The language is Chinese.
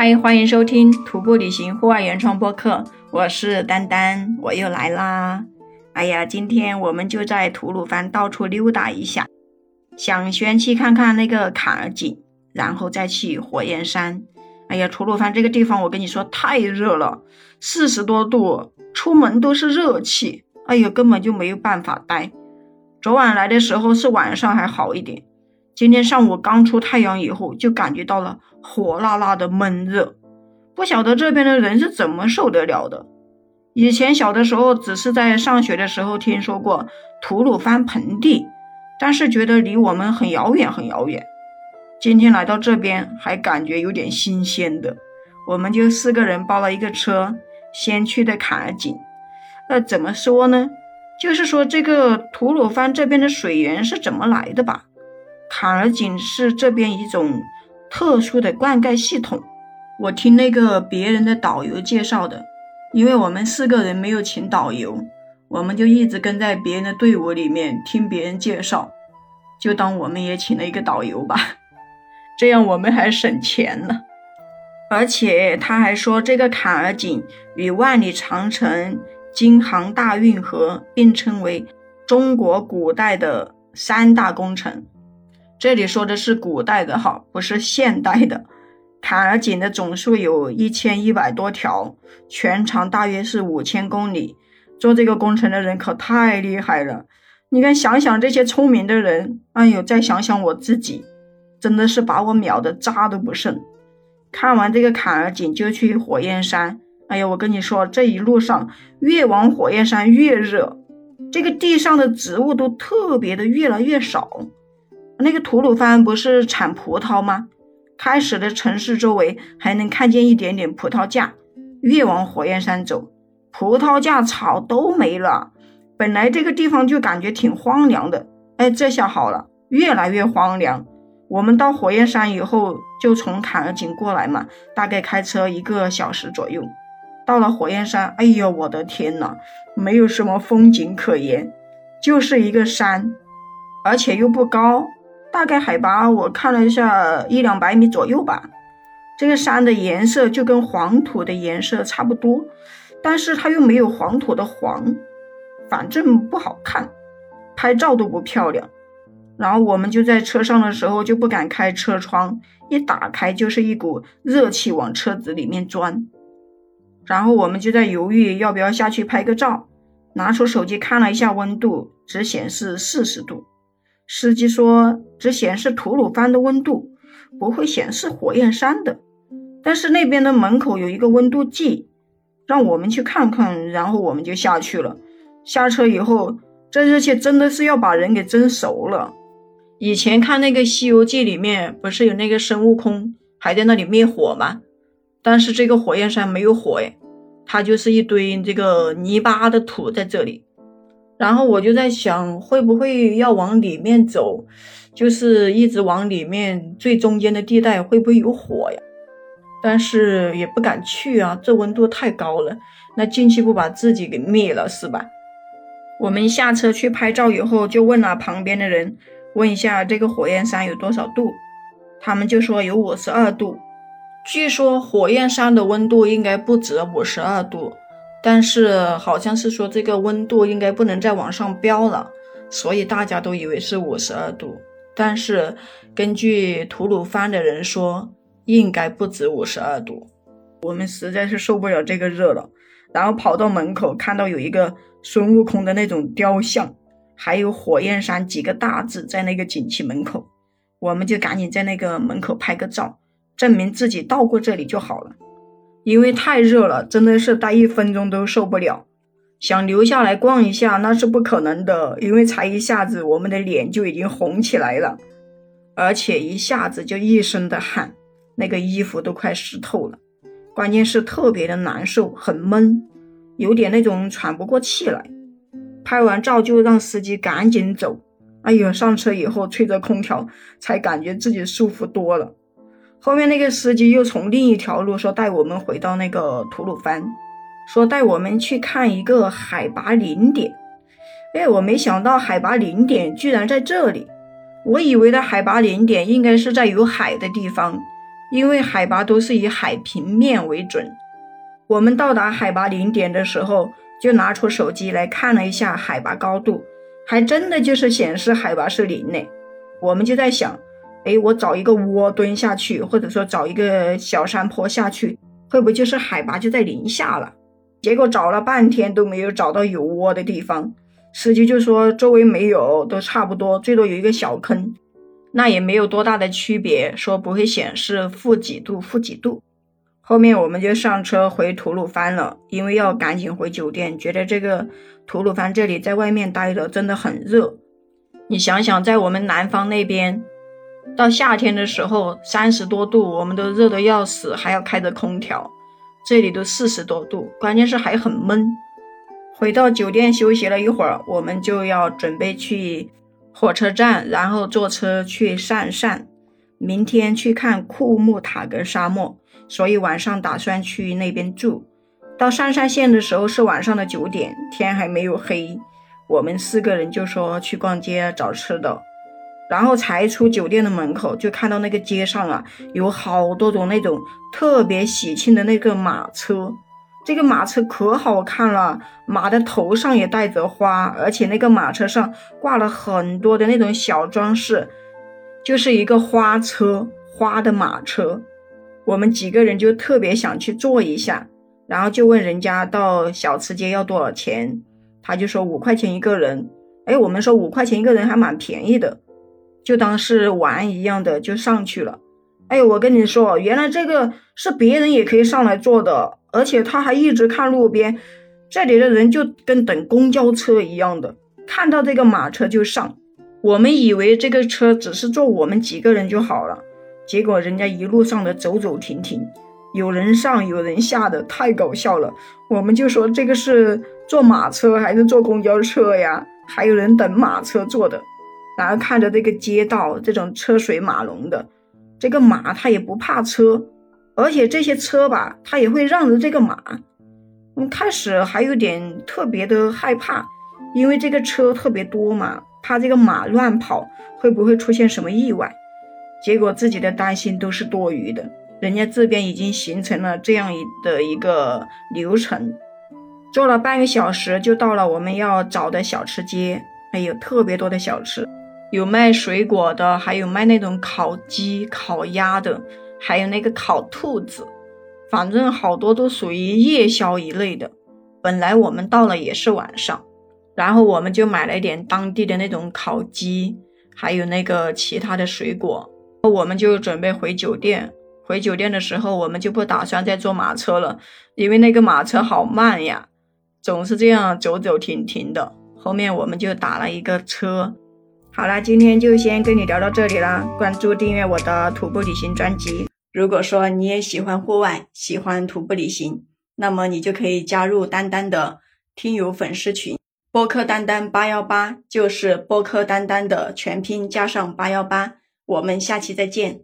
嗨，欢迎收听徒步旅行户外原创播客，我是丹丹，我又来啦。哎呀，今天我们就在吐鲁番到处溜达一下，想先去看看那个坎儿井，然后再去火焰山。哎呀，吐鲁番这个地方，我跟你说太热了，四十多度，出门都是热气，哎呀，根本就没有办法待。昨晚来的时候是晚上还好一点。今天上午刚出太阳以后，就感觉到了火辣辣的闷热，不晓得这边的人是怎么受得了的。以前小的时候，只是在上学的时候听说过吐鲁番盆地，但是觉得离我们很遥远很遥远。今天来到这边，还感觉有点新鲜的。我们就四个人包了一个车，先去的坎儿井。那，怎么说呢？就是说这个吐鲁番这边的水源是怎么来的吧？坎儿井是这边一种特殊的灌溉系统，我听那个别人的导游介绍的，因为我们四个人没有请导游，我们就一直跟在别人的队伍里面听别人介绍，就当我们也请了一个导游吧，这样我们还省钱了。而且他还说，这个坎儿井与万里长城、京杭大运河并称为中国古代的三大工程。这里说的是古代的哈，不是现代的。坎儿井的总数有一千一百多条，全长大约是五千公里。做这个工程的人可太厉害了。你看，想想这些聪明的人，哎呦，再想想我自己，真的是把我秒的渣都不剩。看完这个坎儿井，就去火焰山。哎呀，我跟你说，这一路上越往火焰山越热，这个地上的植物都特别的越来越少。那个吐鲁番不是产葡萄吗？开始的城市周围还能看见一点点葡萄架，越往火焰山走，葡萄架草都没了。本来这个地方就感觉挺荒凉的，哎，这下好了，越来越荒凉。我们到火焰山以后，就从坎儿井过来嘛，大概开车一个小时左右。到了火焰山，哎呦，我的天呐，没有什么风景可言，就是一个山，而且又不高。大概海拔我看了一下，一两百米左右吧。这个山的颜色就跟黄土的颜色差不多，但是它又没有黄土的黄，反正不好看，拍照都不漂亮。然后我们就在车上的时候就不敢开车窗，一打开就是一股热气往车子里面钻。然后我们就在犹豫要不要下去拍个照，拿出手机看了一下温度，只显示四十度。司机说只显示吐鲁番的温度，不会显示火焰山的。但是那边的门口有一个温度计，让我们去看看。然后我们就下去了。下车以后，这热气真的是要把人给蒸熟了。以前看那个《西游记》里面，不是有那个孙悟空还在那里灭火吗？但是这个火焰山没有火哎，它就是一堆这个泥巴的土在这里。然后我就在想，会不会要往里面走，就是一直往里面最中间的地带会不会有火呀？但是也不敢去啊，这温度太高了，那进去不把自己给灭了是吧？我们下车去拍照以后，就问了旁边的人，问一下这个火焰山有多少度，他们就说有五十二度。据说火焰山的温度应该不止五十二度。但是好像是说这个温度应该不能再往上飙了，所以大家都以为是五十二度。但是根据吐鲁番的人说，应该不止五十二度。我们实在是受不了这个热了，然后跑到门口看到有一个孙悟空的那种雕像，还有火焰山几个大字在那个景区门口，我们就赶紧在那个门口拍个照，证明自己到过这里就好了。因为太热了，真的是待一分钟都受不了。想留下来逛一下，那是不可能的，因为才一下子，我们的脸就已经红起来了，而且一下子就一身的汗，那个衣服都快湿透了。关键是特别的难受，很闷，有点那种喘不过气来。拍完照就让司机赶紧走。哎呦，上车以后吹着空调，才感觉自己舒服多了。后面那个司机又从另一条路说带我们回到那个吐鲁番，说带我们去看一个海拔零点。哎，我没想到海拔零点居然在这里，我以为的海拔零点应该是在有海的地方，因为海拔都是以海平面为准。我们到达海拔零点的时候，就拿出手机来看了一下海拔高度，还真的就是显示海拔是零呢。我们就在想，哎，我找一个窝蹲下去，或者说找一个小山坡下去，会不会就是海拔就在零下了？结果找了半天都没有找到有窝的地方，司机就说周围没有，都差不多，最多有一个小坑，那也没有多大的区别，说不会显示负几度、负几度。后面我们就上车回吐鲁番了，因为要赶紧回酒店。觉得这个吐鲁番这里在外面待着真的很热。你想想，在我们南方那边，到夏天的时候三十多度，我们都热得要死，还要开着空调。这里都四十多度，关键是还很闷。回到酒店休息了一会儿，我们就要准备去火车站，然后坐车去鄯善。明天去看库木塔格沙漠。所以晚上打算去那边住。到上山县的时候是晚上的九点，天还没有黑。我们四个人就说去逛街找吃的，然后才出酒店的门口，就看到那个街上啊，有好多种那种特别喜庆的那个马车。这个马车可好看了，马的头上也带着花，而且那个马车上挂了很多的那种小装饰，就是一个花车，花的马车。我们几个人就特别想去坐一下，然后就问人家到小吃街要多少钱，他就说五块钱一个人。哎，我们说五块钱一个人还蛮便宜的，就当是玩一样的就上去了。哎，我跟你说，原来这个是别人也可以上来坐的，而且他还一直看路边，这里的人就跟等公交车一样的，看到这个马车就上。我们以为这个车只是坐我们几个人就好了。结果人家一路上的走走停停，有人上有人下的，太搞笑了。我们就说这个是坐马车还是坐公交车呀？还有人等马车坐的。然后看着这个街道这种车水马龙的，这个马它也不怕车，而且这些车吧，它也会让着这个马。嗯，开始还有点特别的害怕，因为这个车特别多嘛，怕这个马乱跑会不会出现什么意外。结果自己的担心都是多余的，人家这边已经形成了这样一的一个流程，坐了半个小时就到了我们要找的小吃街，还有特别多的小吃，有卖水果的，还有卖那种烤鸡、烤鸭的，还有那个烤兔子，反正好多都属于夜宵一类的。本来我们到了也是晚上，然后我们就买了一点当地的那种烤鸡，还有那个其他的水果。我们就准备回酒店。回酒店的时候，我们就不打算再坐马车了，因为那个马车好慢呀，总是这样走走停停的。后面我们就打了一个车。好啦，今天就先跟你聊到这里啦。关注订阅我的徒步旅行专辑。如果说你也喜欢户外，喜欢徒步旅行，那么你就可以加入丹丹的听友粉丝群。播客丹丹八幺八就是播客丹丹的全拼加上八幺八。我们下期再见。